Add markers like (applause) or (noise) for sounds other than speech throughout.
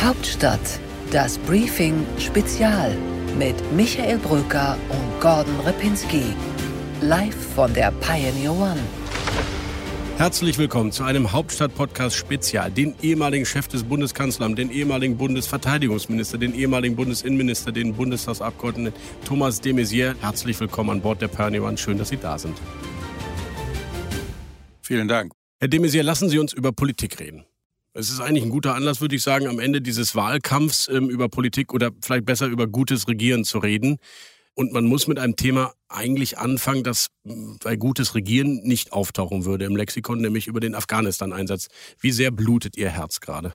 Hauptstadt, das Briefing Spezial mit Michael Brücker und Gordon Ripinski. Live von der Pioneer One. Herzlich willkommen zu einem Hauptstadt-Podcast Spezial. Den ehemaligen Chef des Bundeskanzlers, den ehemaligen Bundesverteidigungsminister, den ehemaligen Bundesinnenminister, den Bundestagsabgeordneten Thomas de Maizière. Herzlich willkommen an Bord der Pioneer One. Schön, dass Sie da sind. Vielen Dank. Herr de Maizière, lassen Sie uns über Politik reden. Es ist eigentlich ein guter Anlass, würde ich sagen, am Ende dieses Wahlkampfs ähm, über Politik oder vielleicht besser über gutes Regieren zu reden. Und man muss mit einem Thema eigentlich anfangen, das bei gutes Regieren nicht auftauchen würde im Lexikon, nämlich über den Afghanistan-Einsatz. Wie sehr blutet Ihr Herz gerade?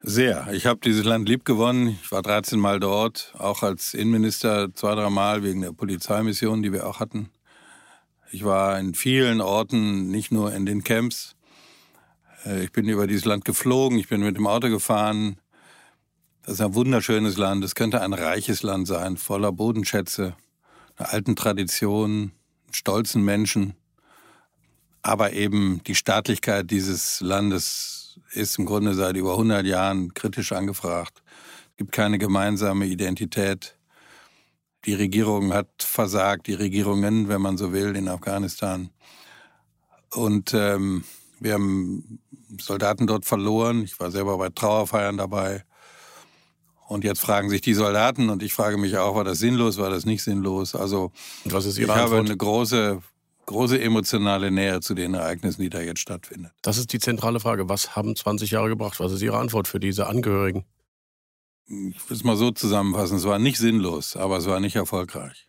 Sehr. Ich habe dieses Land lieb gewonnen. Ich war 13 Mal dort, auch als Innenminister zwei, drei Mal wegen der Polizeimission, die wir auch hatten. Ich war in vielen Orten, nicht nur in den Camps. Äh, ich bin über dieses Land geflogen, ich bin mit dem Auto gefahren. Das ist ein wunderschönes Land. Es könnte ein reiches Land sein, voller Bodenschätze einer alten Tradition, stolzen Menschen. Aber eben die Staatlichkeit dieses Landes ist im Grunde seit über 100 Jahren kritisch angefragt. Es gibt keine gemeinsame Identität. Die Regierung hat versagt, die Regierungen, wenn man so will, in Afghanistan. Und ähm, wir haben Soldaten dort verloren. Ich war selber bei Trauerfeiern dabei. Und jetzt fragen sich die Soldaten und ich frage mich auch, war das sinnlos, war das nicht sinnlos? Also ich Antwort? habe eine große, große emotionale Nähe zu den Ereignissen, die da jetzt stattfinden. Das ist die zentrale Frage. Was haben 20 Jahre gebracht? Was ist Ihre Antwort für diese Angehörigen? Ich will es mal so zusammenfassen. Es war nicht sinnlos, aber es war nicht erfolgreich.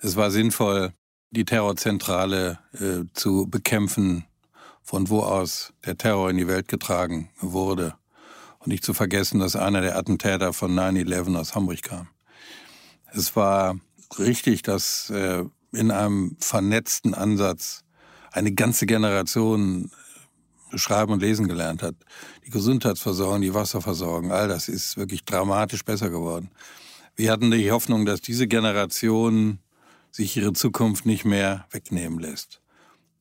Es war sinnvoll, die Terrorzentrale äh, zu bekämpfen, von wo aus der Terror in die Welt getragen wurde. Und nicht zu vergessen, dass einer der Attentäter von 9-11 aus Hamburg kam. Es war richtig, dass äh, in einem vernetzten Ansatz eine ganze Generation äh, schreiben und lesen gelernt hat. Die Gesundheitsversorgung, die Wasserversorgung, all das ist wirklich dramatisch besser geworden. Wir hatten die Hoffnung, dass diese Generation sich ihre Zukunft nicht mehr wegnehmen lässt.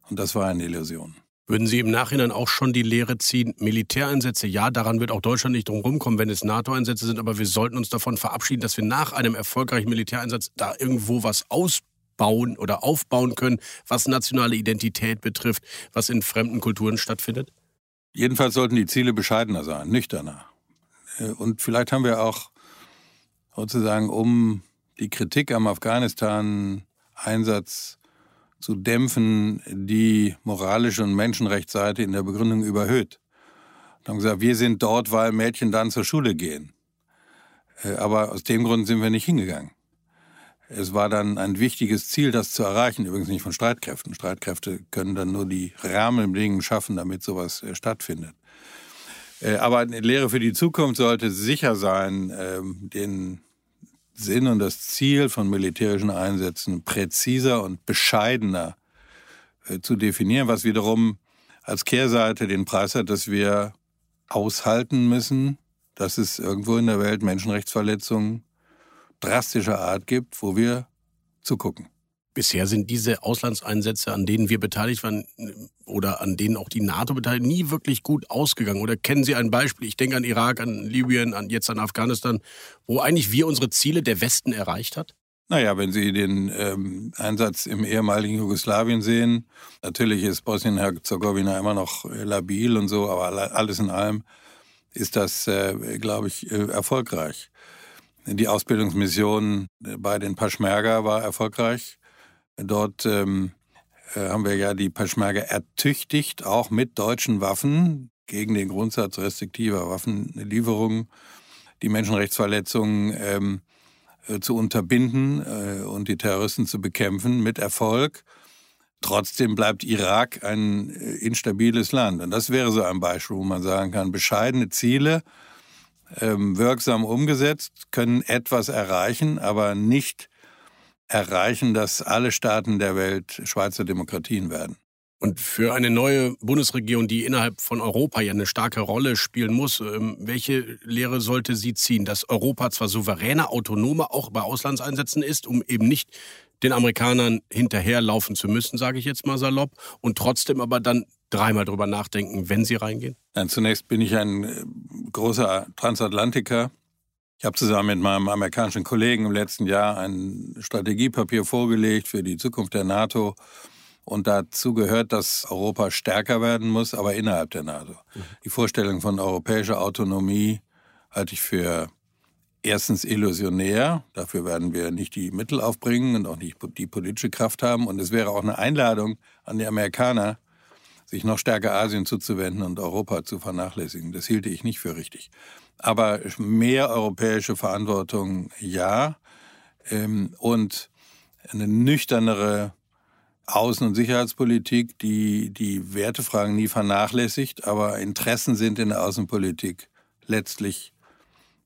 Und das war eine Illusion. Würden Sie im Nachhinein auch schon die Lehre ziehen, Militäreinsätze, ja, daran wird auch Deutschland nicht drum rumkommen, wenn es NATO-Einsätze sind, aber wir sollten uns davon verabschieden, dass wir nach einem erfolgreichen Militäreinsatz da irgendwo was ausbauen oder aufbauen können, was nationale Identität betrifft, was in fremden Kulturen stattfindet? Jedenfalls sollten die Ziele bescheidener sein, nüchterner. Äh, und vielleicht haben wir auch sozusagen, um die Kritik am Afghanistan-Einsatz zu dämpfen, die moralische und Menschenrechtsseite in der Begründung überhöht. Und haben gesagt, wir sind dort, weil Mädchen dann zur Schule gehen. Äh, aber aus dem Grund sind wir nicht hingegangen. Es war dann ein wichtiges Ziel, das zu erreichen, übrigens nicht von Streitkräften. Streitkräfte können dann nur die Rahmenbedingungen schaffen, damit sowas äh, stattfindet. Äh, aber eine Lehre für die Zukunft sollte sicher sein, ähm, den Sinn und das Ziel von militärischen Einsätzen präziser und bescheidener äh, zu definieren, was wiederum als Kehrseite den Preis hat, dass wir aushalten müssen, dass es irgendwo in der Welt Menschenrechtsverletzungen drastischer Art gibt, wo wir zugucken. Bisher sind diese Auslandseinsätze, an denen wir beteiligt waren oder an denen auch die NATO beteiligt, nie wirklich gut ausgegangen. Oder kennen Sie ein Beispiel? Ich denke an Irak, an Libyen, an jetzt an Afghanistan, wo eigentlich wir unsere Ziele der Westen erreicht hat? Naja, wenn Sie den ähm, Einsatz im ehemaligen Jugoslawien sehen, natürlich ist Bosnien-Herzegowina immer noch labil und so, aber alles in allem ist das, äh, glaube ich, äh, erfolgreich. Die Ausbildungsmission bei den Paschmerga war erfolgreich. Dort ähm, äh, haben wir ja die Peschmerga ertüchtigt, auch mit deutschen Waffen gegen den Grundsatz restriktiver Waffenlieferungen, die Menschenrechtsverletzungen ähm, äh, zu unterbinden äh, und die Terroristen zu bekämpfen mit Erfolg. Trotzdem bleibt Irak ein äh, instabiles Land. Und das wäre so ein Beispiel, wo man sagen kann, bescheidene Ziele, ähm, wirksam umgesetzt, können etwas erreichen, aber nicht erreichen, dass alle Staaten der Welt Schweizer Demokratien werden. Und für eine neue Bundesregierung, die innerhalb von Europa ja eine starke Rolle spielen muss, ähm, welche Lehre sollte sie ziehen? Dass Europa zwar souveräner, autonomer auch bei Auslandseinsätzen ist, um eben nicht den Amerikanern hinterherlaufen zu müssen, sage ich jetzt mal salopp, und trotzdem aber dann dreimal drüber nachdenken, wenn sie reingehen? Nein, zunächst bin ich ein äh, großer Transatlantiker. Ich habe zusammen mit meinem amerikanischen Kollegen im letzten Jahr ein Strategiepapier vorgelegt für die Zukunft der NATO. Und dazu gehört, dass Europa stärker werden muss, aber innerhalb der NATO. Mhm. Die Vorstellung von europäischer Autonomie halte ich für erstens illusionär. Dafür werden wir nicht die Mittel aufbringen und auch nicht die politische Kraft haben. Und es wäre auch eine Einladung an die Amerikaner, sich noch stärker Asien zuzuwenden und Europa zu vernachlässigen. Das hielte ich nicht für richtig. Aber mehr europäische Verantwortung ja. Ähm, und eine nüchternere Außen- und Sicherheitspolitik, die die Wertefragen nie vernachlässigt, aber Interessen sind in der Außenpolitik letztlich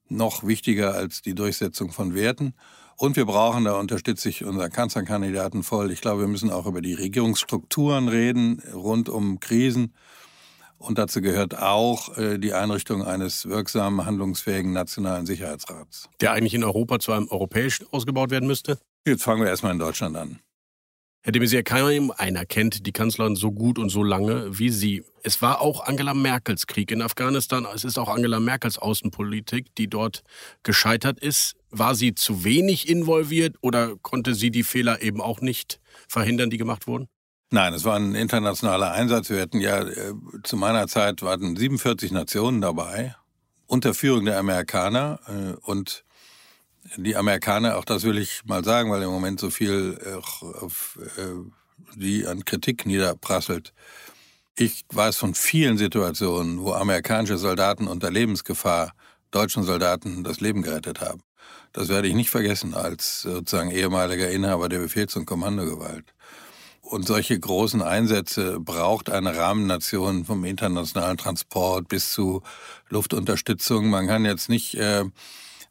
noch wichtiger als die Durchsetzung von Werten. Und wir brauchen, da unterstütze ich unseren Kanzlerkandidaten voll, ich glaube, wir müssen auch über die Regierungsstrukturen reden rund um Krisen. Und dazu gehört auch äh, die Einrichtung eines wirksamen, handlungsfähigen nationalen Sicherheitsrats. Der eigentlich in Europa zu einem europäischen ausgebaut werden müsste? Jetzt fangen wir erstmal in Deutschland an. Herr de Maizière, keiner kennt die Kanzlerin so gut und so lange wie Sie. Es war auch Angela Merkels Krieg in Afghanistan. Es ist auch Angela Merkels Außenpolitik, die dort gescheitert ist. War sie zu wenig involviert oder konnte sie die Fehler eben auch nicht verhindern, die gemacht wurden? Nein, es war ein internationaler Einsatz. Wir hatten ja äh, zu meiner Zeit waren 47 Nationen dabei unter Führung der Amerikaner äh, und die Amerikaner, auch das will ich mal sagen, weil im Moment so viel auf äh, die an Kritik niederprasselt. Ich weiß von vielen Situationen, wo amerikanische Soldaten unter Lebensgefahr deutschen Soldaten das Leben gerettet haben. Das werde ich nicht vergessen als sozusagen ehemaliger Inhaber der Befehls- und Kommandogewalt. Und solche großen Einsätze braucht eine Rahmennation vom internationalen Transport bis zu Luftunterstützung. Man kann jetzt nicht äh,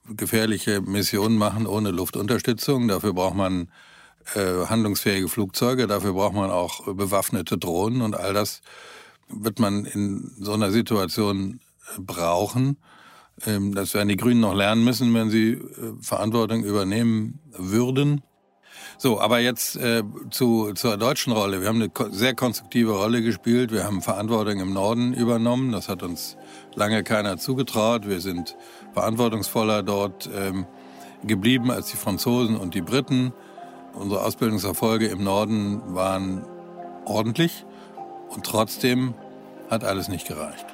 gefährliche Missionen machen ohne Luftunterstützung. Dafür braucht man äh, handlungsfähige Flugzeuge, dafür braucht man auch bewaffnete Drohnen und all das wird man in so einer Situation äh, brauchen. Ähm, das werden die Grünen noch lernen müssen, wenn sie äh, Verantwortung übernehmen würden. So, aber jetzt äh, zu, zur deutschen Rolle. Wir haben eine sehr konstruktive Rolle gespielt. Wir haben Verantwortung im Norden übernommen. Das hat uns lange keiner zugetraut. Wir sind verantwortungsvoller dort ähm, geblieben als die Franzosen und die Briten. Unsere Ausbildungserfolge im Norden waren ordentlich und trotzdem hat alles nicht gereicht.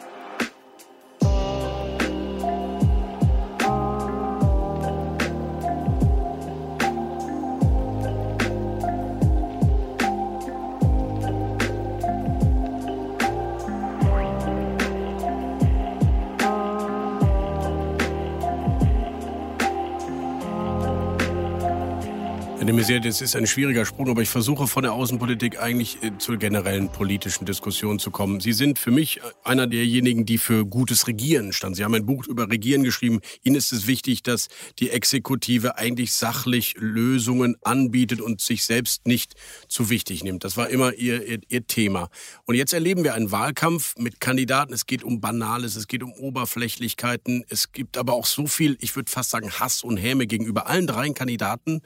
Sehr, das ist ein schwieriger Sprung, aber ich versuche von der Außenpolitik eigentlich äh, zur generellen politischen Diskussion zu kommen. Sie sind für mich äh, einer derjenigen, die für gutes Regieren stand. Sie haben ein Buch über Regieren geschrieben. Ihnen ist es wichtig, dass die Exekutive eigentlich sachlich Lösungen anbietet und sich selbst nicht zu wichtig nimmt. Das war immer ihr, ihr, ihr Thema. Und jetzt erleben wir einen Wahlkampf mit Kandidaten. Es geht um Banales, es geht um Oberflächlichkeiten. Es gibt aber auch so viel, ich würde fast sagen, Hass und Häme gegenüber allen dreien Kandidaten,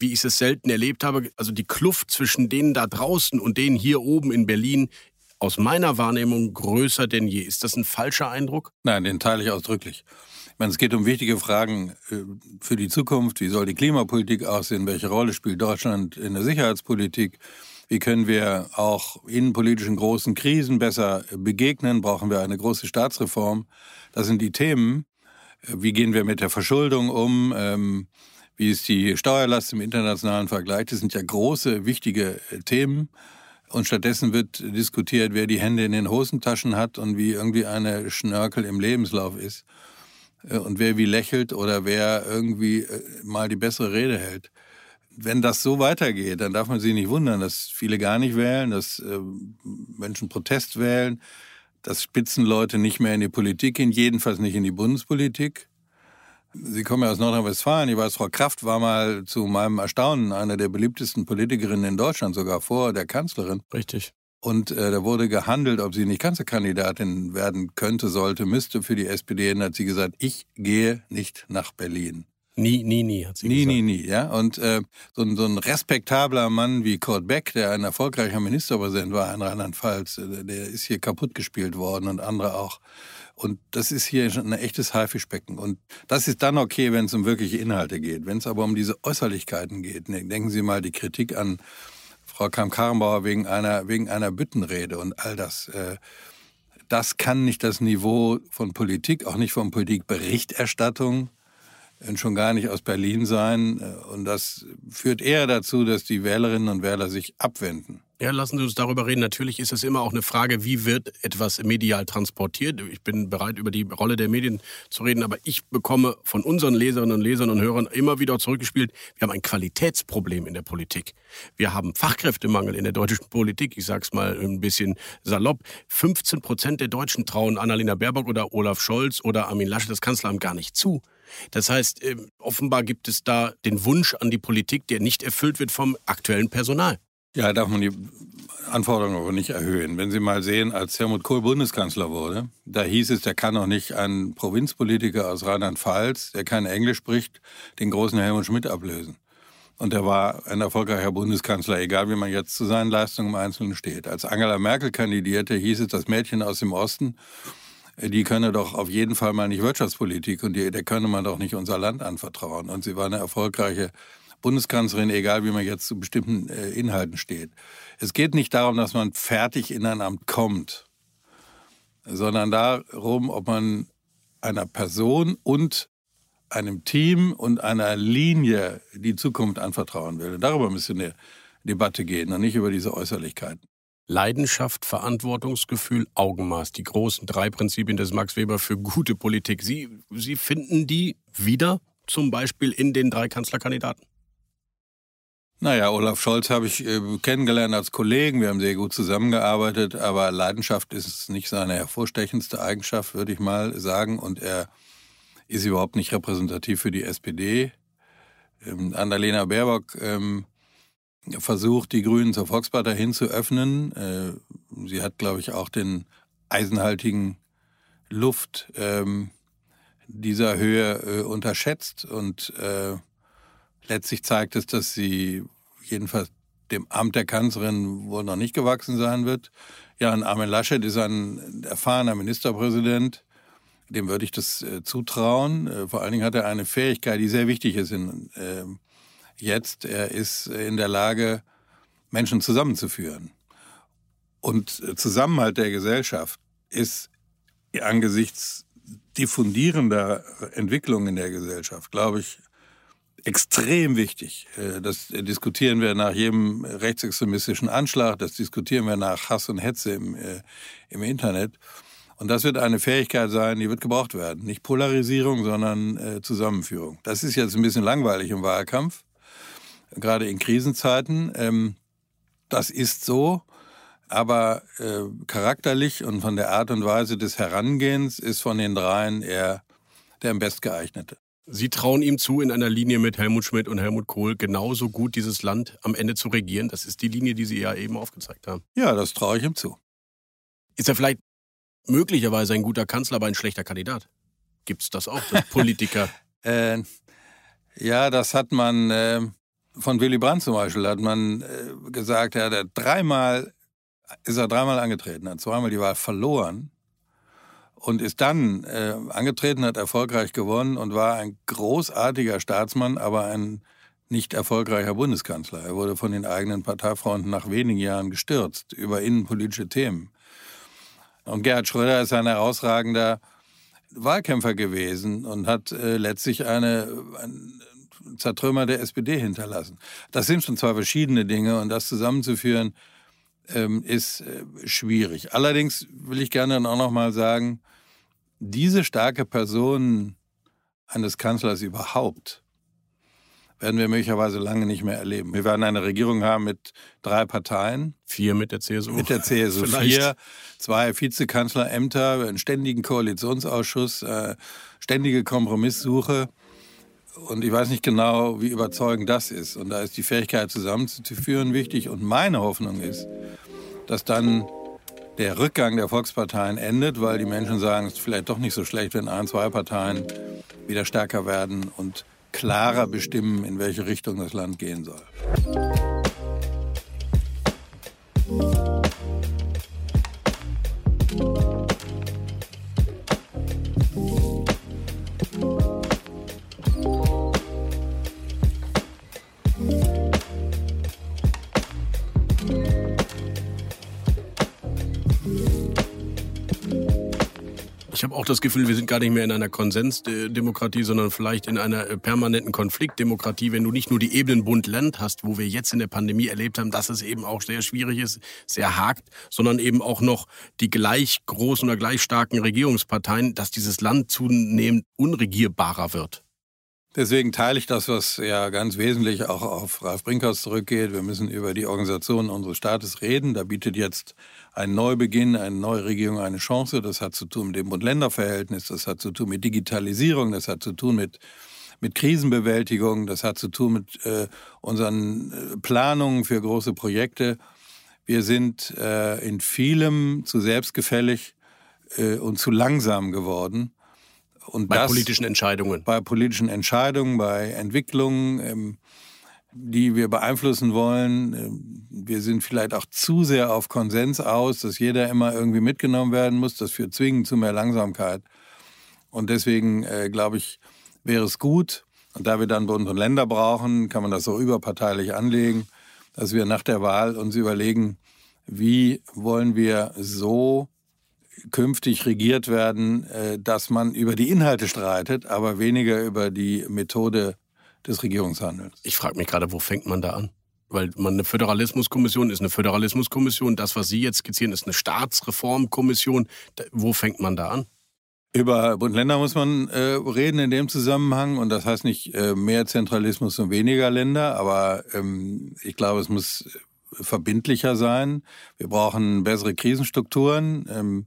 wie ich es selten erlebt habe. Also die Kluft zwischen denen da draußen und denen hier oben in Berlin aus meiner Wahrnehmung größer denn je. Ist das ein falscher Eindruck? Nein, den teile ich ausdrücklich. Ich meine, es geht um wichtige Fragen äh, für die Zukunft. Wie soll die Klimapolitik aussehen? Welche Rolle spielt Deutschland in der Sicherheitspolitik? Wie können wir auch innenpolitischen großen Krisen besser begegnen? Brauchen wir eine große Staatsreform? Das sind die Themen. Wie gehen wir mit der Verschuldung um? Ähm, wie ist die Steuerlast im internationalen Vergleich? Das sind ja große, wichtige äh, Themen. Und stattdessen wird diskutiert, wer die Hände in den Hosentaschen hat und wie irgendwie eine Schnörkel im Lebenslauf ist. Äh, und wer wie lächelt oder wer irgendwie äh, mal die bessere Rede hält. Wenn das so weitergeht, dann darf man sich nicht wundern, dass viele gar nicht wählen, dass Menschen Protest wählen, dass Spitzenleute nicht mehr in die Politik gehen, jedenfalls nicht in die Bundespolitik. Sie kommen ja aus Nordrhein-Westfalen. Ich weiß, Frau Kraft war mal zu meinem Erstaunen eine der beliebtesten Politikerinnen in Deutschland, sogar vor der Kanzlerin. Richtig. Und äh, da wurde gehandelt, ob sie nicht Kanzlerkandidatin werden könnte, sollte, müsste für die SPD. Und hat sie gesagt, ich gehe nicht nach Berlin. Nie, nie, nie, hat sie nie, gesagt. Nie, nie, nie, ja. Und äh, so, ein, so ein respektabler Mann wie Kurt Beck, der ein erfolgreicher Ministerpräsident war in Rheinland-Pfalz, äh, der ist hier kaputt gespielt worden und andere auch. Und das ist hier schon ein echtes Haifischbecken. Und das ist dann okay, wenn es um wirkliche Inhalte geht. Wenn es aber um diese Äußerlichkeiten geht, ne, denken Sie mal die Kritik an Frau Kamm-Karrenbauer wegen einer, wegen einer Büttenrede und all das. Äh, das kann nicht das Niveau von Politik, auch nicht von Politikberichterstattung und schon gar nicht aus Berlin sein. Und das führt eher dazu, dass die Wählerinnen und Wähler sich abwenden. Ja, lassen Sie uns darüber reden. Natürlich ist es immer auch eine Frage, wie wird etwas medial transportiert. Ich bin bereit, über die Rolle der Medien zu reden, aber ich bekomme von unseren Leserinnen und Lesern und Hörern immer wieder zurückgespielt, wir haben ein Qualitätsproblem in der Politik. Wir haben Fachkräftemangel in der deutschen Politik. Ich sage es mal ein bisschen salopp. 15 Prozent der Deutschen trauen Annalena Baerbock oder Olaf Scholz oder Armin Laschet das Kanzleramt gar nicht zu. Das heißt, ähm, offenbar gibt es da den Wunsch an die Politik, der nicht erfüllt wird vom aktuellen Personal. Ja, darf man die Anforderungen aber nicht erhöhen. Wenn Sie mal sehen, als Helmut Kohl Bundeskanzler wurde, da hieß es, der kann auch nicht ein Provinzpolitiker aus Rheinland-Pfalz, der kein Englisch spricht, den großen Helmut Schmidt ablösen. Und er war ein erfolgreicher Bundeskanzler, egal wie man jetzt zu seinen Leistungen im Einzelnen steht. Als Angela Merkel kandidierte, hieß es, das Mädchen aus dem Osten, die könne doch auf jeden Fall mal nicht Wirtschaftspolitik und die, der könne man doch nicht unser Land anvertrauen. Und sie war eine erfolgreiche Bundeskanzlerin, egal wie man jetzt zu bestimmten äh, Inhalten steht. Es geht nicht darum, dass man fertig in ein Amt kommt, sondern darum, ob man einer Person und einem Team und einer Linie die Zukunft anvertrauen will. Darüber müsste eine Debatte gehen und nicht über diese Äußerlichkeiten. Leidenschaft, Verantwortungsgefühl, Augenmaß, die großen drei Prinzipien des Max Weber für gute Politik. Sie, Sie finden die wieder, zum Beispiel in den drei Kanzlerkandidaten? Naja, Olaf Scholz habe ich äh, kennengelernt als Kollegen. Wir haben sehr gut zusammengearbeitet, aber Leidenschaft ist nicht seine hervorstechendste Eigenschaft, würde ich mal sagen. Und er ist überhaupt nicht repräsentativ für die SPD. Ähm, Annalena Baerbock ähm, versucht, die Grünen zur Volkspartei hinzuöffnen. Äh, sie hat, glaube ich, auch den eisenhaltigen Luft ähm, dieser Höhe äh, unterschätzt und äh, letztlich zeigt es, dass sie jedenfalls dem Amt der Kanzlerin wohl noch nicht gewachsen sein wird. Ja, und Armin Laschet ist ein erfahrener Ministerpräsident. Dem würde ich das äh, zutrauen. Äh, vor allen Dingen hat er eine Fähigkeit, die sehr wichtig ist in, äh, jetzt. Er ist in der Lage, Menschen zusammenzuführen. Und äh, Zusammenhalt der Gesellschaft ist angesichts diffundierender Entwicklungen in der Gesellschaft, glaube ich, extrem wichtig. Äh, das diskutieren wir nach jedem rechtsextremistischen Anschlag, das diskutieren wir nach Hass und Hetze im, äh, im Internet. Und das wird eine Fähigkeit sein, die wird gebraucht werden. Nicht Polarisierung, sondern äh, Zusammenführung. Das ist jetzt ein bisschen langweilig im Wahlkampf, gerade in Krisenzeiten. Ähm, das ist so, aber äh, charakterlich und von der Art und Weise des Herangehens ist von den dreien er der am bestgeeignete. Sie trauen ihm zu, in einer Linie mit Helmut Schmidt und Helmut Kohl genauso gut dieses Land am Ende zu regieren. Das ist die Linie, die Sie ja eben aufgezeigt haben. Ja, das traue ich ihm zu. Ist er vielleicht möglicherweise ein guter Kanzler, aber ein schlechter Kandidat? Gibt es das auch, dass Politiker? (laughs) äh, ja, das hat man äh, von Willy Brandt zum Beispiel, hat man äh, gesagt, er hat dreimal, ist er dreimal angetreten, hat zweimal die Wahl verloren und ist dann äh, angetreten, hat erfolgreich gewonnen und war ein großartiger Staatsmann, aber ein nicht erfolgreicher Bundeskanzler. Er wurde von den eigenen Parteifreunden nach wenigen Jahren gestürzt über innenpolitische Themen. Und Gerhard Schröder ist ein herausragender Wahlkämpfer gewesen und hat äh, letztlich eine, ein Zertrümmer der SPD hinterlassen. Das sind schon zwei verschiedene Dinge und das zusammenzuführen ähm, ist äh, schwierig. Allerdings will ich gerne dann auch noch mal sagen, diese starke Person eines Kanzlers überhaupt werden wir möglicherweise lange nicht mehr erleben. Wir werden eine Regierung haben mit drei Parteien. Vier mit der CSU. Mit der CSU (laughs) vier, zwei Vizekanzlerämter, einen ständigen Koalitionsausschuss, äh, ständige Kompromisssuche. Und ich weiß nicht genau, wie überzeugend das ist. Und da ist die Fähigkeit zusammenzuführen wichtig. Und meine Hoffnung ist, dass dann der Rückgang der Volksparteien endet, weil die Menschen sagen, es ist vielleicht doch nicht so schlecht, wenn ein, zwei Parteien wieder stärker werden und klarer bestimmen, in welche Richtung das Land gehen soll. Auch das Gefühl, wir sind gar nicht mehr in einer Konsensdemokratie, sondern vielleicht in einer äh, permanenten Konfliktdemokratie, wenn du nicht nur die Ebenen Bund-Land hast, wo wir jetzt in der Pandemie erlebt haben, dass es eben auch sehr schwierig ist, sehr hakt, sondern eben auch noch die gleich großen oder gleich starken Regierungsparteien, dass dieses Land zunehmend unregierbarer wird. Deswegen teile ich das, was ja ganz wesentlich auch auf Ralf Brinkhaus zurückgeht. Wir müssen über die Organisation unseres Staates reden. Da bietet jetzt ein Neubeginn, eine neue Regierung eine Chance. Das hat zu tun mit dem Bund-Länder-Verhältnis, das hat zu tun mit Digitalisierung, das hat zu tun mit, mit Krisenbewältigung, das hat zu tun mit äh, unseren äh, Planungen für große Projekte. Wir sind äh, in vielem zu selbstgefällig äh, und zu langsam geworden. Und bei das, politischen Entscheidungen. Bei politischen Entscheidungen, bei Entwicklungen, ähm, die wir beeinflussen wollen. Ähm, wir sind vielleicht auch zu sehr auf Konsens aus, dass jeder immer irgendwie mitgenommen werden muss. Das führt zwingend zu mehr Langsamkeit. Und deswegen äh, glaube ich, wäre es gut, und da wir dann Bund und Länder brauchen, kann man das so überparteilich anlegen, dass wir nach der Wahl uns überlegen, wie wollen wir so künftig regiert werden, äh, dass man über die Inhalte streitet, aber weniger über die Methode des Regierungshandelns. Ich frage mich gerade, wo fängt man da an? Weil man eine Föderalismuskommission ist eine Föderalismuskommission. Das, was Sie jetzt skizzieren, ist eine Staatsreformkommission. Wo fängt man da an? Über Bund-Länder muss man äh, reden in dem Zusammenhang. Und das heißt nicht äh, mehr Zentralismus und weniger Länder. Aber ähm, ich glaube, es muss verbindlicher sein. Wir brauchen bessere Krisenstrukturen. Ähm,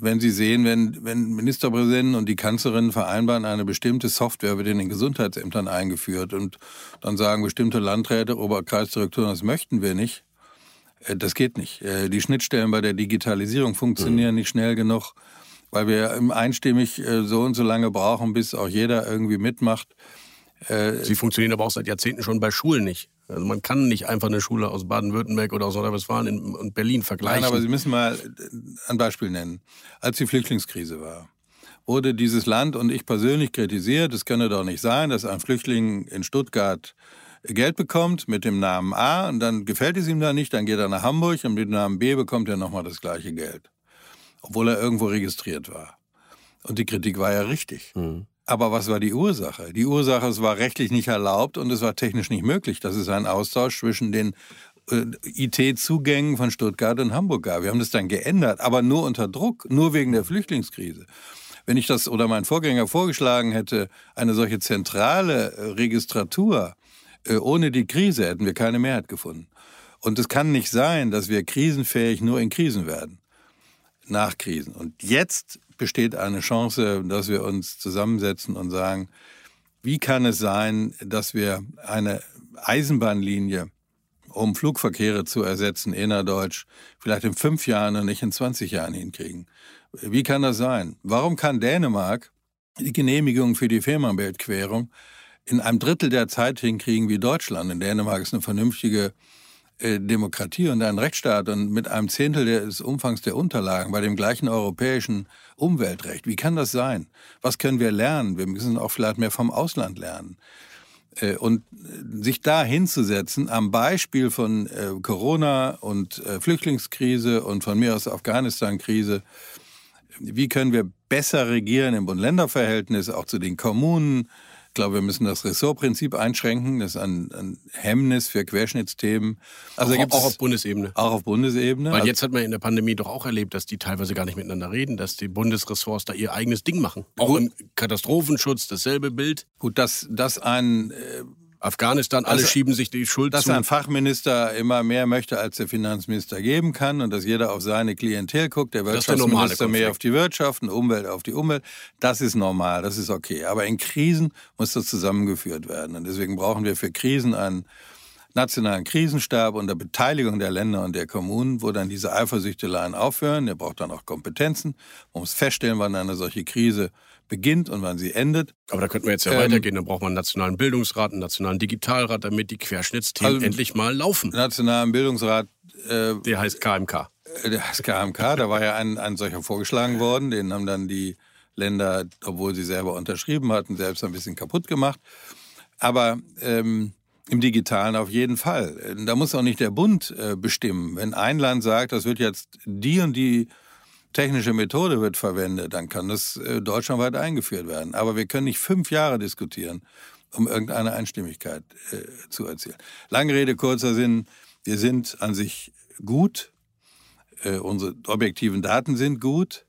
wenn Sie sehen, wenn, wenn Ministerpräsidenten und die Kanzlerin vereinbaren, eine bestimmte Software wird in den Gesundheitsämtern eingeführt und dann sagen bestimmte Landräte, Oberkreisdirektoren, das möchten wir nicht. Äh, das geht nicht. Äh, die Schnittstellen bei der Digitalisierung funktionieren mhm. nicht schnell genug, weil wir einstimmig äh, so und so lange brauchen, bis auch jeder irgendwie mitmacht. Sie funktionieren aber auch seit Jahrzehnten schon bei Schulen nicht. Also man kann nicht einfach eine Schule aus Baden-Württemberg oder aus Nordrhein-Westfalen und Berlin vergleichen. Nein, aber Sie müssen mal ein Beispiel nennen. Als die Flüchtlingskrise war, wurde dieses Land und ich persönlich kritisiert, es könne doch nicht sein, dass ein Flüchtling in Stuttgart Geld bekommt mit dem Namen A und dann gefällt es ihm da nicht, dann geht er nach Hamburg und mit dem Namen B bekommt er nochmal das gleiche Geld. Obwohl er irgendwo registriert war. Und die Kritik war ja richtig. Mhm. Aber was war die Ursache? Die Ursache, es war rechtlich nicht erlaubt und es war technisch nicht möglich, dass es einen Austausch zwischen den äh, IT-Zugängen von Stuttgart und Hamburg gab. Wir haben das dann geändert, aber nur unter Druck, nur wegen der Flüchtlingskrise. Wenn ich das oder mein Vorgänger vorgeschlagen hätte, eine solche zentrale äh, Registratur, äh, ohne die Krise hätten wir keine Mehrheit gefunden. Und es kann nicht sein, dass wir krisenfähig nur in Krisen werden. Nach Krisen. Und jetzt besteht eine Chance, dass wir uns zusammensetzen und sagen, wie kann es sein, dass wir eine Eisenbahnlinie, um Flugverkehre zu ersetzen, innerdeutsch, vielleicht in fünf Jahren und nicht in 20 Jahren hinkriegen? Wie kann das sein? Warum kann Dänemark die Genehmigung für die Fehmarnbeltquerung in einem Drittel der Zeit hinkriegen wie Deutschland? In Dänemark ist eine vernünftige äh, Demokratie und ein Rechtsstaat und mit einem Zehntel des Umfangs der Unterlagen bei dem gleichen europäischen Umweltrecht. Wie kann das sein? Was können wir lernen? Wir müssen auch vielleicht mehr vom Ausland lernen. Äh, und sich da hinzusetzen am Beispiel von äh, Corona und Flüchtlingskrise und von mir aus Afghanistan-Krise, wie können wir besser regieren im Bund-Länder-Verhältnis, auch zu den Kommunen, ich glaube, wir müssen das Ressortprinzip einschränken. Das ist ein, ein Hemmnis für Querschnittsthemen. Also auch, auch auf Bundesebene. Auch auf Bundesebene. Weil jetzt hat man in der Pandemie doch auch erlebt, dass die teilweise gar nicht miteinander reden, dass die Bundesressorts da ihr eigenes Ding machen. Auch Gut. im Katastrophenschutz dasselbe Bild. Gut, dass das ein äh, Afghanistan, alle also, schieben sich die Schuld dass zu. Dass ein Fachminister immer mehr möchte, als der Finanzminister geben kann und dass jeder auf seine Klientel guckt, der Wirtschaftsminister mehr auf die Wirtschaft und Umwelt auf die Umwelt, das ist normal, das ist okay. Aber in Krisen muss das zusammengeführt werden und deswegen brauchen wir für Krisen einen nationalen Krisenstab unter Beteiligung der Länder und der Kommunen, wo dann diese Eifersüchteleien aufhören. Der braucht dann auch Kompetenzen. Man muss feststellen, wann eine solche Krise beginnt und wann sie endet. Aber da könnten wir jetzt ja ähm, weitergehen. Dann braucht man einen nationalen Bildungsrat, einen nationalen Digitalrat, damit die Querschnittsthemen also, endlich mal laufen. Nationalen Bildungsrat. Äh, der heißt KMK. Äh, der heißt KMK. da war ja ein, ein solcher vorgeschlagen worden. Den haben dann die Länder, obwohl sie selber unterschrieben hatten, selbst ein bisschen kaputt gemacht. Aber ähm, im Digitalen auf jeden Fall. Da muss auch nicht der Bund äh, bestimmen. Wenn ein Land sagt, das wird jetzt die und die technische Methode wird verwendet, dann kann das äh, deutschlandweit eingeführt werden. Aber wir können nicht fünf Jahre diskutieren, um irgendeine Einstimmigkeit äh, zu erzielen. Lange Rede, kurzer Sinn. Wir sind an sich gut. Äh, unsere objektiven Daten sind gut.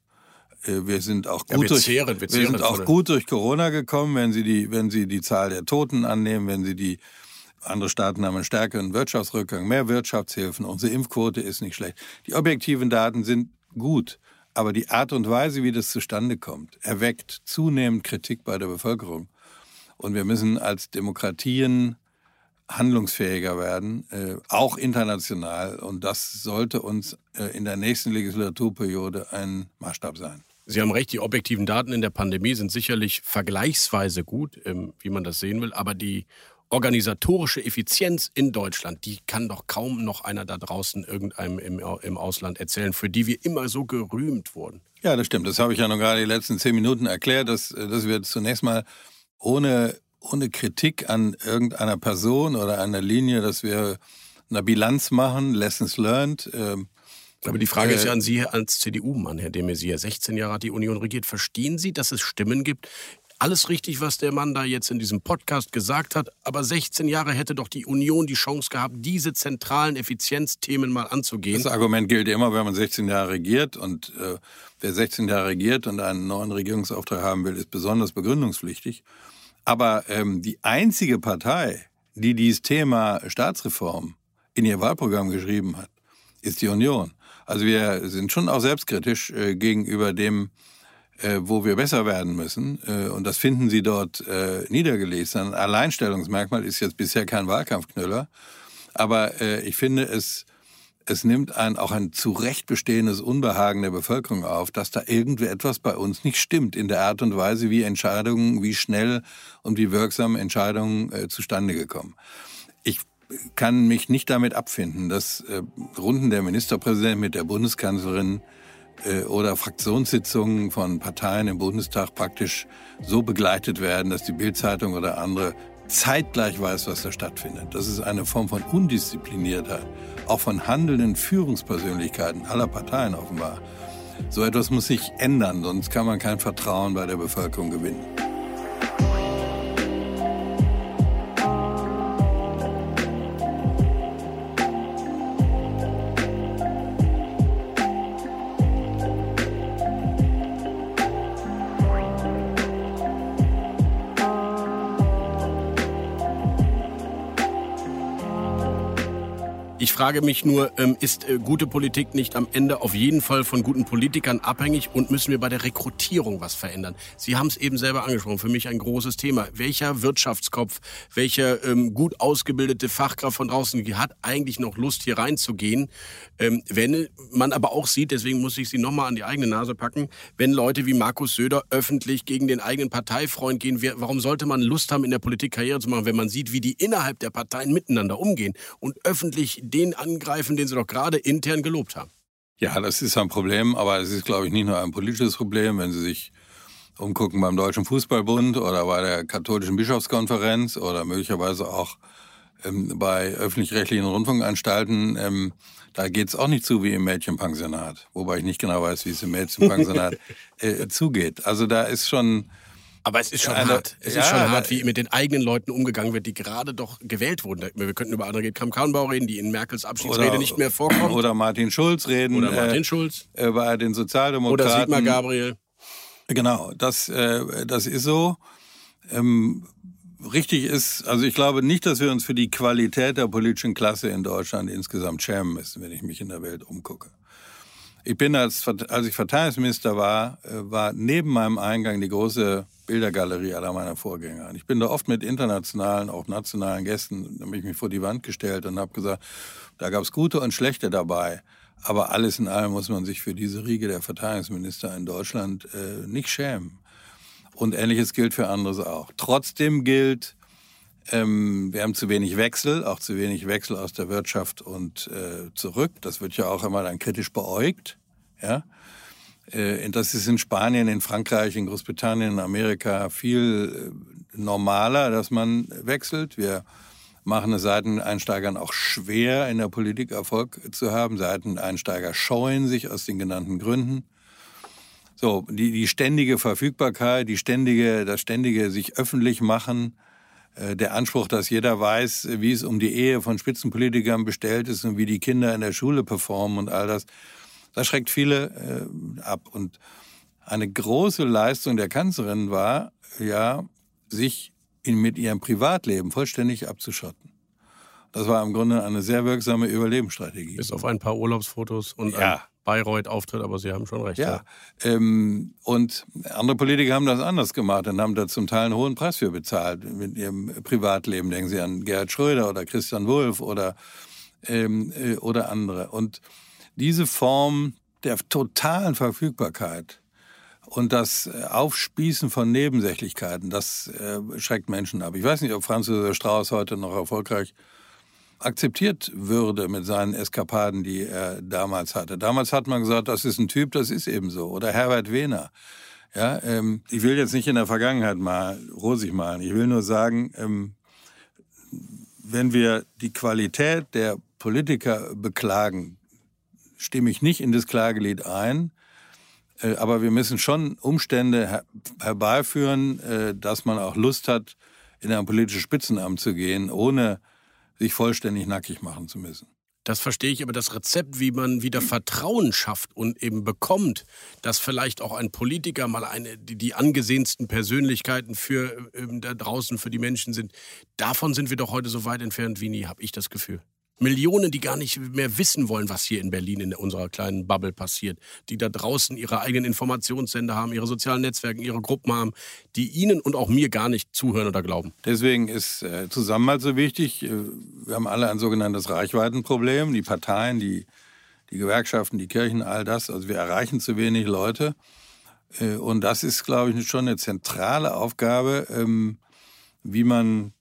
Äh, wir sind auch gut, ja, wir durch, wir sind auch gut durch Corona gekommen, wenn Sie, die, wenn Sie die Zahl der Toten annehmen, wenn Sie die andere Staaten haben einen stärkeren Wirtschaftsrückgang, mehr Wirtschaftshilfen. Unsere Impfquote ist nicht schlecht. Die objektiven Daten sind gut. Aber die Art und Weise, wie das zustande kommt, erweckt zunehmend Kritik bei der Bevölkerung. Und wir müssen als Demokratien handlungsfähiger werden, äh, auch international. Und das sollte uns äh, in der nächsten Legislaturperiode ein Maßstab sein. Sie haben recht, die objektiven Daten in der Pandemie sind sicherlich vergleichsweise gut, ähm, wie man das sehen will. Aber die organisatorische Effizienz in Deutschland, die kann doch kaum noch einer da draußen irgendeinem im, im Ausland erzählen, für die wir immer so gerühmt wurden. Ja, das stimmt. Das habe ich ja noch gerade die letzten zehn Minuten erklärt, dass, dass wir zunächst mal ohne, ohne Kritik an irgendeiner Person oder einer Linie, dass wir eine Bilanz machen, Lessons learned. Äh, aber die Frage ist ja an Sie als CDU-Mann, Herr de Maizière. 16 Jahre hat die Union regiert. Verstehen Sie, dass es Stimmen gibt, alles richtig, was der Mann da jetzt in diesem Podcast gesagt hat, aber 16 Jahre hätte doch die Union die Chance gehabt, diese zentralen Effizienzthemen mal anzugehen. Das Argument gilt immer, wenn man 16 Jahre regiert und äh, wer 16 Jahre regiert und einen neuen Regierungsauftrag haben will, ist besonders begründungspflichtig. Aber ähm, die einzige Partei, die dieses Thema Staatsreform in ihr Wahlprogramm geschrieben hat, ist die Union. Also wir sind schon auch selbstkritisch äh, gegenüber dem, äh, wo wir besser werden müssen. Äh, und das finden Sie dort äh, niedergelegt. Ein Alleinstellungsmerkmal ist jetzt bisher kein Wahlkampfknüller. Aber äh, ich finde, es, es nimmt ein, auch ein zu Recht bestehendes Unbehagen der Bevölkerung auf, dass da irgendwie etwas bei uns nicht stimmt in der Art und Weise, wie Entscheidungen, wie schnell und wie wirksam Entscheidungen äh, zustande gekommen. Ich kann mich nicht damit abfinden, dass äh, Runden der Ministerpräsident mit der Bundeskanzlerin oder Fraktionssitzungen von Parteien im Bundestag praktisch so begleitet werden, dass die Bildzeitung oder andere zeitgleich weiß, was da stattfindet. Das ist eine Form von Undiszipliniertheit, auch von handelnden Führungspersönlichkeiten aller Parteien offenbar. So etwas muss sich ändern, sonst kann man kein Vertrauen bei der Bevölkerung gewinnen. Frage mich nur, ähm, ist äh, gute Politik nicht am Ende auf jeden Fall von guten Politikern abhängig und müssen wir bei der Rekrutierung was verändern? Sie haben es eben selber angesprochen, für mich ein großes Thema. Welcher Wirtschaftskopf, welche ähm, gut ausgebildete Fachkraft von draußen hat eigentlich noch Lust, hier reinzugehen? Ähm, wenn man aber auch sieht, deswegen muss ich Sie nochmal an die eigene Nase packen, wenn Leute wie Markus Söder öffentlich gegen den eigenen Parteifreund gehen, warum sollte man Lust haben, in der Politik Karriere zu machen, wenn man sieht, wie die innerhalb der Parteien miteinander umgehen und öffentlich den angreifen, den Sie doch gerade intern gelobt haben. Ja, das ist ein Problem, aber es ist, glaube ich, nicht nur ein politisches Problem, wenn Sie sich umgucken beim Deutschen Fußballbund oder bei der Katholischen Bischofskonferenz oder möglicherweise auch ähm, bei öffentlich-rechtlichen Rundfunkanstalten. Ähm, da geht es auch nicht zu wie im Mädchenpensionat, wobei ich nicht genau weiß, wie es im Mädchenpensionat (laughs) äh, zugeht. Also da ist schon aber es ist schon eine, hart. Es ja, ist schon hart, wie mit den eigenen Leuten umgegangen wird, die gerade doch gewählt wurden. Wir könnten über andere Kram-Karrenbau reden, die in Merkels Abschiedsrede oder, nicht mehr vorkommen. Oder Martin Schulz reden. Oder Martin äh, Schulz. Bei den Sozialdemokraten. Oder Sigmar Gabriel. Genau, das, äh, das ist so. Ähm, richtig ist, also ich glaube nicht, dass wir uns für die Qualität der politischen Klasse in Deutschland insgesamt schämen müssen, wenn ich mich in der Welt umgucke. Ich bin als, als ich Verteidigungsminister war, äh, war neben meinem Eingang die große Bildergalerie aller meiner Vorgänger. Und ich bin da oft mit internationalen, auch nationalen Gästen, habe ich mich vor die Wand gestellt und habe gesagt, da gab es gute und schlechte dabei. Aber alles in allem muss man sich für diese Riege der Verteidigungsminister in Deutschland äh, nicht schämen. Und ähnliches gilt für andere auch. Trotzdem gilt, ähm, wir haben zu wenig Wechsel, auch zu wenig Wechsel aus der Wirtschaft und äh, zurück. Das wird ja auch immer dann kritisch beäugt. Ja? Äh, das ist in Spanien, in Frankreich, in Großbritannien, in Amerika viel äh, normaler, dass man wechselt. Wir machen es Seiteneinsteigern auch schwer, in der Politik Erfolg zu haben. Seiteneinsteiger scheuen sich aus den genannten Gründen. So, die, die ständige Verfügbarkeit, die ständige, das ständige sich öffentlich machen, der Anspruch, dass jeder weiß, wie es um die Ehe von Spitzenpolitikern bestellt ist und wie die Kinder in der Schule performen und all das, das schreckt viele äh, ab. Und eine große Leistung der Kanzlerin war, ja, sich in, mit ihrem Privatleben vollständig abzuschotten. Das war im Grunde eine sehr wirksame Überlebensstrategie. Bis auf ein paar Urlaubsfotos und ja. Ein Bayreuth-Auftritt, aber Sie haben schon recht. Ja, ja. Ähm, und andere Politiker haben das anders gemacht und haben da zum Teil einen hohen Preis für bezahlt mit ihrem Privatleben. Denken Sie an Gerhard Schröder oder Christian Wulff oder, ähm, äh, oder andere. Und diese Form der totalen Verfügbarkeit und das äh, Aufspießen von Nebensächlichkeiten, das äh, schreckt Menschen ab. Ich weiß nicht, ob Franz Josef Strauß heute noch erfolgreich akzeptiert würde mit seinen Eskapaden, die er damals hatte. Damals hat man gesagt, das ist ein Typ, das ist eben so. Oder Herbert Wehner. Ja, ähm, ich will jetzt nicht in der Vergangenheit mal rosig malen. Ich will nur sagen, ähm, wenn wir die Qualität der Politiker beklagen, stimme ich nicht in das Klagelied ein. Äh, aber wir müssen schon Umstände her herbeiführen, äh, dass man auch Lust hat, in ein politisches Spitzenamt zu gehen, ohne sich vollständig nackig machen zu müssen. Das verstehe ich, aber das Rezept, wie man wieder Vertrauen schafft und eben bekommt, dass vielleicht auch ein Politiker mal eine, die, die angesehensten Persönlichkeiten für äh, da draußen für die Menschen sind, davon sind wir doch heute so weit entfernt wie nie, habe ich das Gefühl. Millionen, die gar nicht mehr wissen wollen, was hier in Berlin in unserer kleinen Bubble passiert, die da draußen ihre eigenen Informationssender haben, ihre sozialen Netzwerke, ihre Gruppen haben, die ihnen und auch mir gar nicht zuhören oder glauben. Deswegen ist äh, Zusammenhalt so wichtig. Äh, wir haben alle ein sogenanntes Reichweitenproblem, die Parteien, die, die Gewerkschaften, die Kirchen, all das. Also wir erreichen zu wenig Leute. Äh, und das ist, glaube ich, schon eine zentrale Aufgabe, ähm, wie man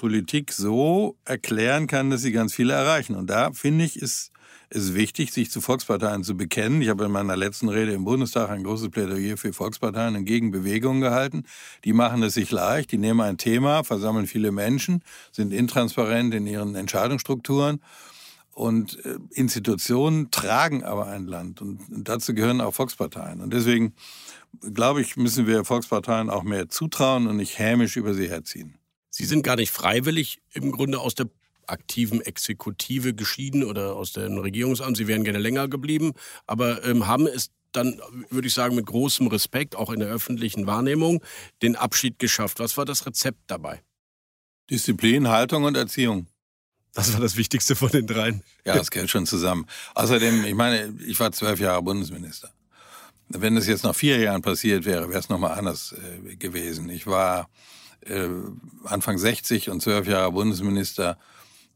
Politik so erklären kann, dass sie ganz viele erreichen. Und da finde ich, ist es wichtig, sich zu Volksparteien zu bekennen. Ich habe in meiner letzten Rede im Bundestag ein großes Plädoyer für Volksparteien und Gegenbewegungen gehalten. Die machen es sich leicht, die nehmen ein Thema, versammeln viele Menschen, sind intransparent in ihren Entscheidungsstrukturen. Und äh, Institutionen tragen aber ein Land. Und dazu gehören auch Volksparteien. Und deswegen, glaube ich, müssen wir Volksparteien auch mehr zutrauen und nicht hämisch über sie herziehen. Sie sind gar nicht freiwillig im Grunde aus der aktiven Exekutive geschieden oder aus dem Regierungsamt. Sie wären gerne länger geblieben, aber ähm, haben es dann, würde ich sagen, mit großem Respekt, auch in der öffentlichen Wahrnehmung, den Abschied geschafft. Was war das Rezept dabei? Disziplin, Haltung und Erziehung. Das war das Wichtigste von den dreien. Ja, das gehört schon zusammen. Außerdem, ich meine, ich war zwölf Jahre Bundesminister. Wenn das jetzt nach vier Jahren passiert wäre, wäre es nochmal anders äh, gewesen. Ich war äh, Anfang 60 und zwölf Jahre Bundesminister,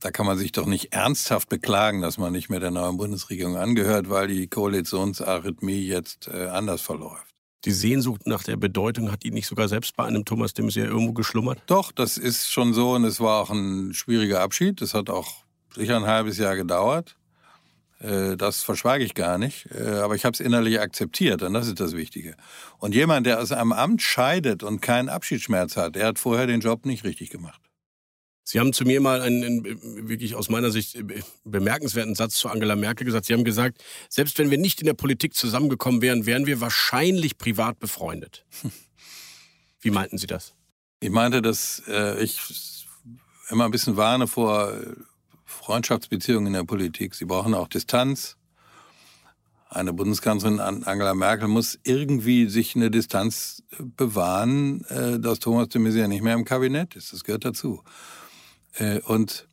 da kann man sich doch nicht ernsthaft beklagen, dass man nicht mehr der neuen Bundesregierung angehört, weil die Koalitionsarrhythmie jetzt äh, anders verläuft. Die Sehnsucht nach der Bedeutung hat Ihnen nicht sogar selbst bei einem Thomas de Maizière irgendwo geschlummert? Doch, das ist schon so und es war auch ein schwieriger Abschied. Das hat auch sicher ein halbes Jahr gedauert. Äh, das verschweige ich gar nicht, äh, aber ich habe es innerlich akzeptiert und das ist das Wichtige. Und jemand, der aus einem Amt scheidet und keinen Abschiedsschmerz hat, der hat vorher den Job nicht richtig gemacht. Sie haben zu mir mal einen, einen, wirklich aus meiner Sicht bemerkenswerten Satz zu Angela Merkel gesagt. Sie haben gesagt, selbst wenn wir nicht in der Politik zusammengekommen wären, wären wir wahrscheinlich privat befreundet. (laughs) Wie meinten Sie das? Ich meinte, dass äh, ich immer ein bisschen warne vor Freundschaftsbeziehungen in der Politik. Sie brauchen auch Distanz. Eine Bundeskanzlerin Angela Merkel muss irgendwie sich eine Distanz äh, bewahren, äh, dass Thomas de Maizière nicht mehr im Kabinett ist. Das gehört dazu. Äh, und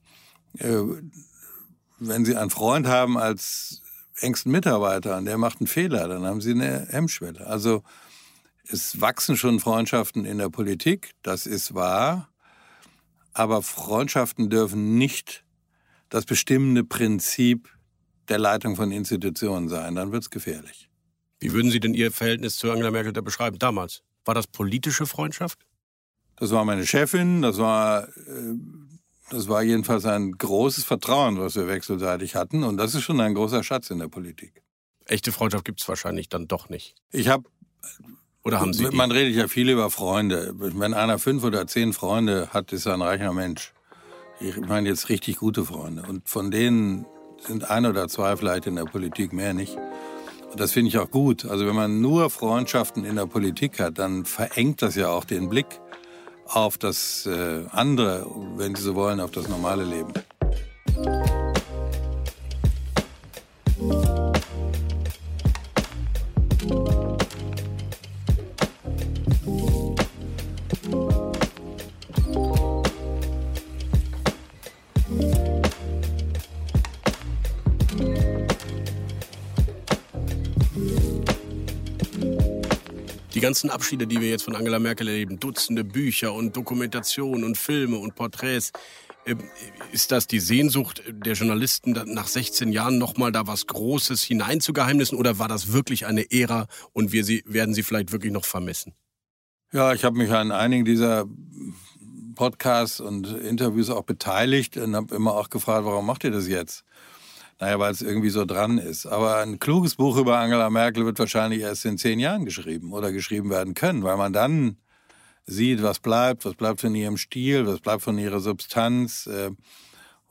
wenn Sie einen Freund haben als engsten Mitarbeiter und der macht einen Fehler, dann haben Sie eine Hemmschwelle. Also es wachsen schon Freundschaften in der Politik, das ist wahr. Aber Freundschaften dürfen nicht das bestimmende Prinzip der Leitung von Institutionen sein. Dann wird es gefährlich. Wie würden Sie denn Ihr Verhältnis zu Angela Merkel da beschreiben damals? War das politische Freundschaft? Das war meine Chefin, das war, äh, das war jedenfalls ein großes Vertrauen, was wir wechselseitig hatten. Und das ist schon ein großer Schatz in der Politik. Echte Freundschaft gibt es wahrscheinlich dann doch nicht. Ich habe oder haben Sie? Man redet ja viel über Freunde. Wenn einer fünf oder zehn Freunde hat, ist er ein reicher Mensch. Ich meine jetzt richtig gute Freunde. Und von denen sind ein oder zwei vielleicht in der Politik, mehr nicht. Und das finde ich auch gut. Also wenn man nur Freundschaften in der Politik hat, dann verengt das ja auch den Blick auf das äh, andere, wenn Sie so wollen, auf das normale Leben. Ganzen Abschiede, die wir jetzt von Angela Merkel erleben, Dutzende Bücher und Dokumentationen und Filme und Porträts, ähm, ist das die Sehnsucht der Journalisten, nach 16 Jahren nochmal da was Großes hineinzugeheimnissen oder war das wirklich eine Ära und wir sie, werden sie vielleicht wirklich noch vermissen? Ja, ich habe mich an einigen dieser Podcasts und Interviews auch beteiligt und habe immer auch gefragt, warum macht ihr das jetzt? Naja, weil es irgendwie so dran ist. Aber ein kluges Buch über Angela Merkel wird wahrscheinlich erst in zehn Jahren geschrieben oder geschrieben werden können, weil man dann sieht, was bleibt, was bleibt von ihrem Stil, was bleibt von ihrer Substanz. Äh,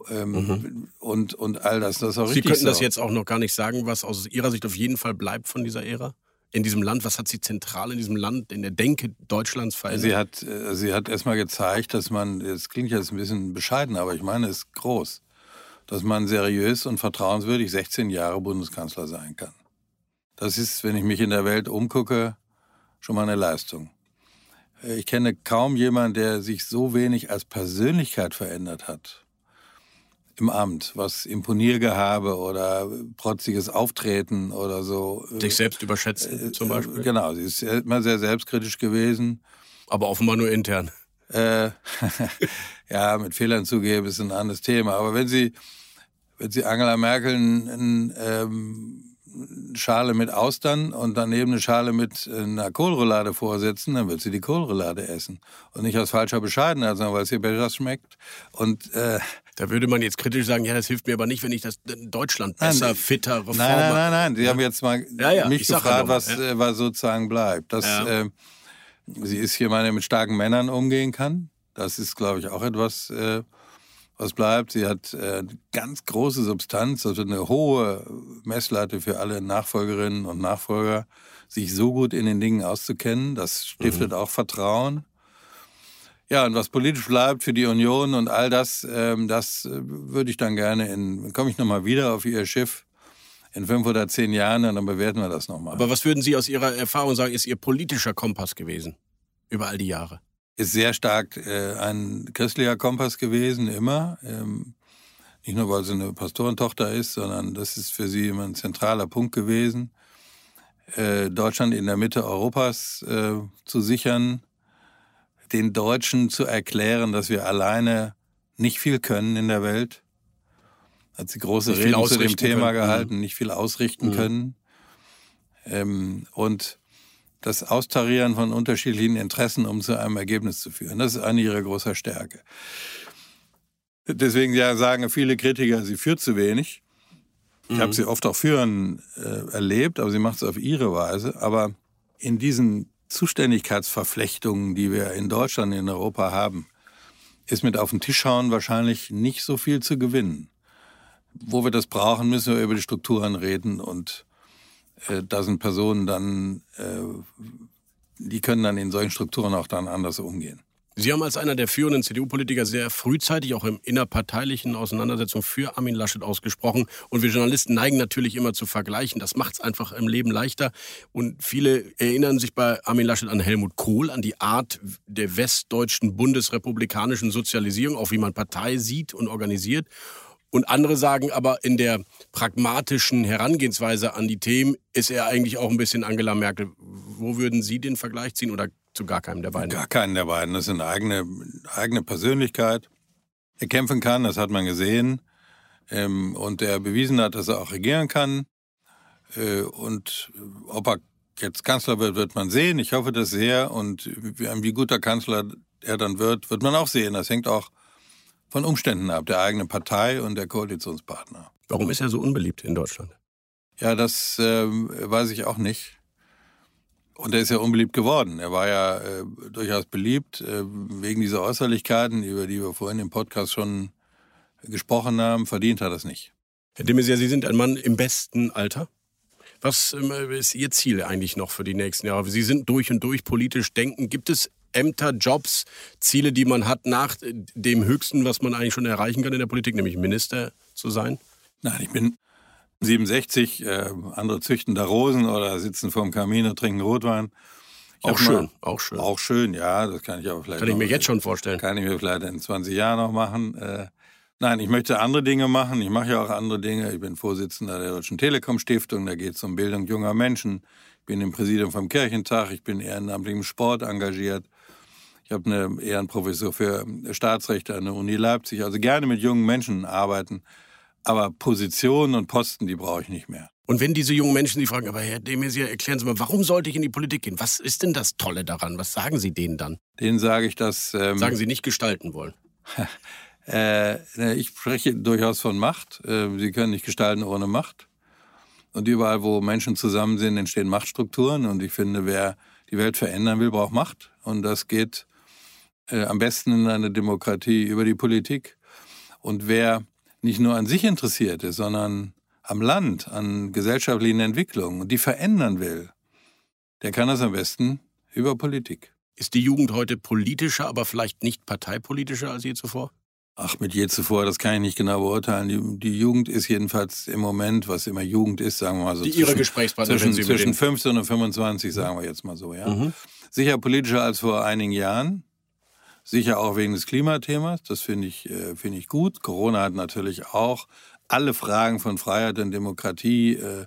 ähm, mhm. und, und all das. das ist auch Sie könnten so. das jetzt auch noch gar nicht sagen, was aus Ihrer Sicht auf jeden Fall bleibt von dieser Ära? In diesem Land, was hat sie zentral in diesem Land, in der Denke Deutschlands verändert? Sie hat, äh, sie hat erstmal gezeigt, dass man, das klingt jetzt ein bisschen bescheiden, aber ich meine, es ist groß dass man seriös und vertrauenswürdig 16 Jahre Bundeskanzler sein kann. Das ist, wenn ich mich in der Welt umgucke, schon mal eine Leistung. Ich kenne kaum jemanden, der sich so wenig als Persönlichkeit verändert hat im Amt, was Imponiergehabe oder protziges Auftreten oder so. Sich selbst überschätzen äh, zum Beispiel. Genau, sie ist immer sehr selbstkritisch gewesen. Aber offenbar nur intern. Äh, (laughs) ja, mit Fehlern zugeben ist ein anderes Thema. Aber wenn Sie wenn Sie Angela Merkel eine ähm, Schale mit Austern und daneben eine Schale mit äh, einer Kohlroulade vorsetzen, dann wird sie die Kohlroulade essen. Und nicht aus falscher Bescheidenheit, sondern weil es ihr besser schmeckt. Und äh, da würde man jetzt kritisch sagen, ja, das hilft mir aber nicht, wenn ich das Deutschland besser, nein, fitter, reformer... Nein, nein, nein, nein. Sie ja. haben jetzt mal ja, ja, mich gefragt, was. Äh, was sozusagen bleibt. Dass äh, sie ist jemand, der mit starken Männern umgehen kann. Das ist, glaube ich, auch etwas... Äh, was bleibt. Sie hat äh, ganz große Substanz, also eine hohe Messlatte für alle Nachfolgerinnen und Nachfolger, sich so gut in den Dingen auszukennen. Das stiftet mhm. auch Vertrauen. Ja, und was politisch bleibt für die Union und all das, ähm, das äh, würde ich dann gerne in, komme ich nochmal wieder auf Ihr Schiff in fünf oder zehn Jahren und dann bewerten wir das nochmal. Aber was würden Sie aus Ihrer Erfahrung sagen, ist Ihr politischer Kompass gewesen über all die Jahre? Ist sehr stark äh, ein christlicher Kompass gewesen, immer. Ähm, nicht nur, weil sie eine Pastorentochter ist, sondern das ist für sie immer ein zentraler Punkt gewesen. Äh, Deutschland in der Mitte Europas äh, zu sichern, den Deutschen zu erklären, dass wir alleine nicht viel können in der Welt. Hat sie große Reden zu dem Thema können. gehalten, nicht viel ausrichten mhm. können. Ähm, und das Austarieren von unterschiedlichen Interessen, um zu einem Ergebnis zu führen. Das ist eine ihrer großer Stärke. Deswegen ja, sagen viele Kritiker, sie führt zu wenig. Ich mhm. habe sie oft auch führen äh, erlebt, aber sie macht es auf ihre Weise. Aber in diesen Zuständigkeitsverflechtungen, die wir in Deutschland, in Europa haben, ist mit auf den Tisch schauen wahrscheinlich nicht so viel zu gewinnen. Wo wir das brauchen, müssen wir über die Strukturen reden und äh, da sind Personen dann, äh, die können dann in solchen Strukturen auch dann anders umgehen. Sie haben als einer der führenden CDU-Politiker sehr frühzeitig auch im innerparteilichen Auseinandersetzung für Armin Laschet ausgesprochen. Und wir Journalisten neigen natürlich immer zu vergleichen. Das macht es einfach im Leben leichter. Und viele erinnern sich bei Armin Laschet an Helmut Kohl, an die Art der westdeutschen bundesrepublikanischen Sozialisierung, auch wie man Partei sieht und organisiert. Und andere sagen aber, in der pragmatischen Herangehensweise an die Themen ist er eigentlich auch ein bisschen Angela Merkel. Wo würden Sie den Vergleich ziehen oder zu gar keinem der beiden? Gar keinen der beiden. Das ist eine eigene, eigene Persönlichkeit. Er kämpfen kann, das hat man gesehen. Ähm, und er bewiesen hat, dass er auch regieren kann. Äh, und ob er jetzt Kanzler wird, wird man sehen. Ich hoffe das sehr. Und wie, wie guter Kanzler er dann wird, wird man auch sehen. Das hängt auch von Umständen ab, der eigenen Partei und der Koalitionspartner. Warum ist er so unbeliebt in Deutschland? Ja, das äh, weiß ich auch nicht. Und er ist ja unbeliebt geworden. Er war ja äh, durchaus beliebt äh, wegen dieser Äußerlichkeiten, über die wir vorhin im Podcast schon gesprochen haben. Verdient hat er es nicht. Herr de Sie sind ein Mann im besten Alter. Was ähm, ist Ihr Ziel eigentlich noch für die nächsten Jahre? Sie sind durch und durch politisch denken. Gibt es Ämter, Jobs, Ziele, die man hat nach dem Höchsten, was man eigentlich schon erreichen kann in der Politik, nämlich Minister zu sein? Nein, ich bin 67, äh, andere züchten da Rosen oder sitzen vorm Kamin und trinken Rotwein. Ich auch schön, mal, auch schön. Auch schön, ja, das kann ich aber vielleicht. Kann ich mir jetzt schon vorstellen. Kann ich mir vielleicht in 20 Jahren noch machen. Äh, nein, ich möchte andere Dinge machen. Ich mache ja auch andere Dinge. Ich bin Vorsitzender der Deutschen Telekom Stiftung. Da geht es um Bildung junger Menschen. Ich bin im Präsidium vom Kirchentag. Ich bin ehrenamtlich im Sport engagiert. Ich habe eine Ehrenprofessur für Staatsrechte an der Uni Leipzig. Also gerne mit jungen Menschen arbeiten. Aber Positionen und Posten, die brauche ich nicht mehr. Und wenn diese jungen Menschen Sie fragen, aber Herr de Maizière, erklären Sie mal, warum sollte ich in die Politik gehen? Was ist denn das Tolle daran? Was sagen Sie denen dann? Denen sage ich, dass... Ähm, sagen Sie nicht gestalten wollen. (laughs) äh, ich spreche durchaus von Macht. Äh, Sie können nicht gestalten ohne Macht. Und überall, wo Menschen zusammen sind, entstehen Machtstrukturen. Und ich finde, wer die Welt verändern will, braucht Macht. Und das geht äh, am besten in einer Demokratie über die Politik. Und wer nicht nur an sich interessiert ist, sondern am Land, an gesellschaftlichen Entwicklungen und die verändern will, der kann das am besten über Politik. Ist die Jugend heute politischer, aber vielleicht nicht parteipolitischer als je zuvor? Ach, mit je zuvor, das kann ich nicht genau beurteilen. Die, die, Jugend ist jedenfalls im Moment, was immer Jugend ist, sagen wir mal so. Die zwischen, Ihre Gesprächspartner zwischen, zwischen 15 und 25, sagen wir jetzt mal so, ja. Mhm. Sicher politischer als vor einigen Jahren. Sicher auch wegen des Klimathemas, das finde ich, äh, find ich gut. Corona hat natürlich auch alle Fragen von Freiheit und Demokratie äh,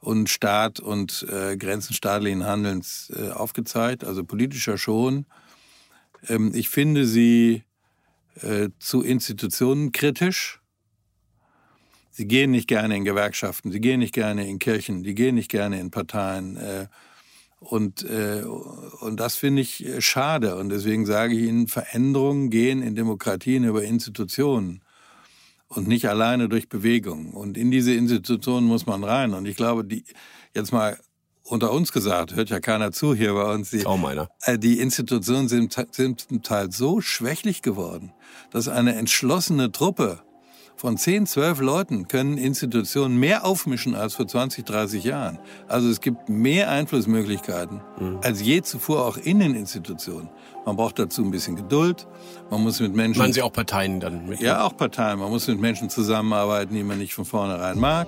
und Staat und äh, Grenzen staatlichen Handelns äh, aufgezeigt, also politischer schon. Ähm, ich finde sie äh, zu Institutionen kritisch. Sie gehen nicht gerne in Gewerkschaften, sie gehen nicht gerne in Kirchen, die gehen nicht gerne in Parteien. Und, äh, und das finde ich äh, schade. Und deswegen sage ich Ihnen, Veränderungen gehen in Demokratien über Institutionen und nicht alleine durch Bewegung. Und in diese Institutionen muss man rein. Und ich glaube, die jetzt mal unter uns gesagt, hört ja keiner zu hier bei uns. Die, Kaum einer. Äh, die Institutionen sind, sind zum Teil so schwächlich geworden, dass eine entschlossene Truppe von 10, 12 Leuten können Institutionen mehr aufmischen als vor 20, 30 Jahren. Also es gibt mehr Einflussmöglichkeiten mhm. als je zuvor auch in den Institutionen. Man braucht dazu ein bisschen Geduld. Man muss mit Menschen. Meinen Sie auch Parteien dann mit? Ja, auch Parteien. Man muss mit Menschen zusammenarbeiten, die man nicht von vornherein mag.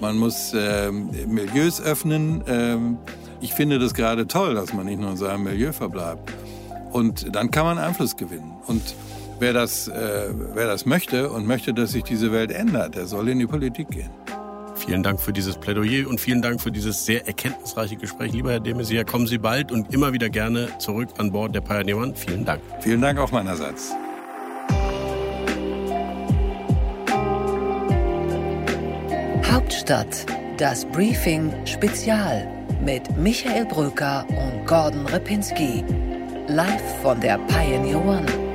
Man muss ähm, Milieus öffnen. Ähm, ich finde das gerade toll, dass man nicht nur in seinem Milieu verbleibt. Und dann kann man Einfluss gewinnen. Und wer das, äh, wer das möchte und möchte, dass sich diese Welt ändert, der soll in die Politik gehen. Vielen Dank für dieses Plädoyer und vielen Dank für dieses sehr erkenntnisreiche Gespräch. Lieber Herr de Maizière, kommen Sie bald und immer wieder gerne zurück an Bord der Pioneer One. Vielen Dank. Vielen Dank auch meinerseits. Hauptstadt, das Briefing Spezial mit Michael Bröker und Gordon Repinski. Live von der Pioneer One.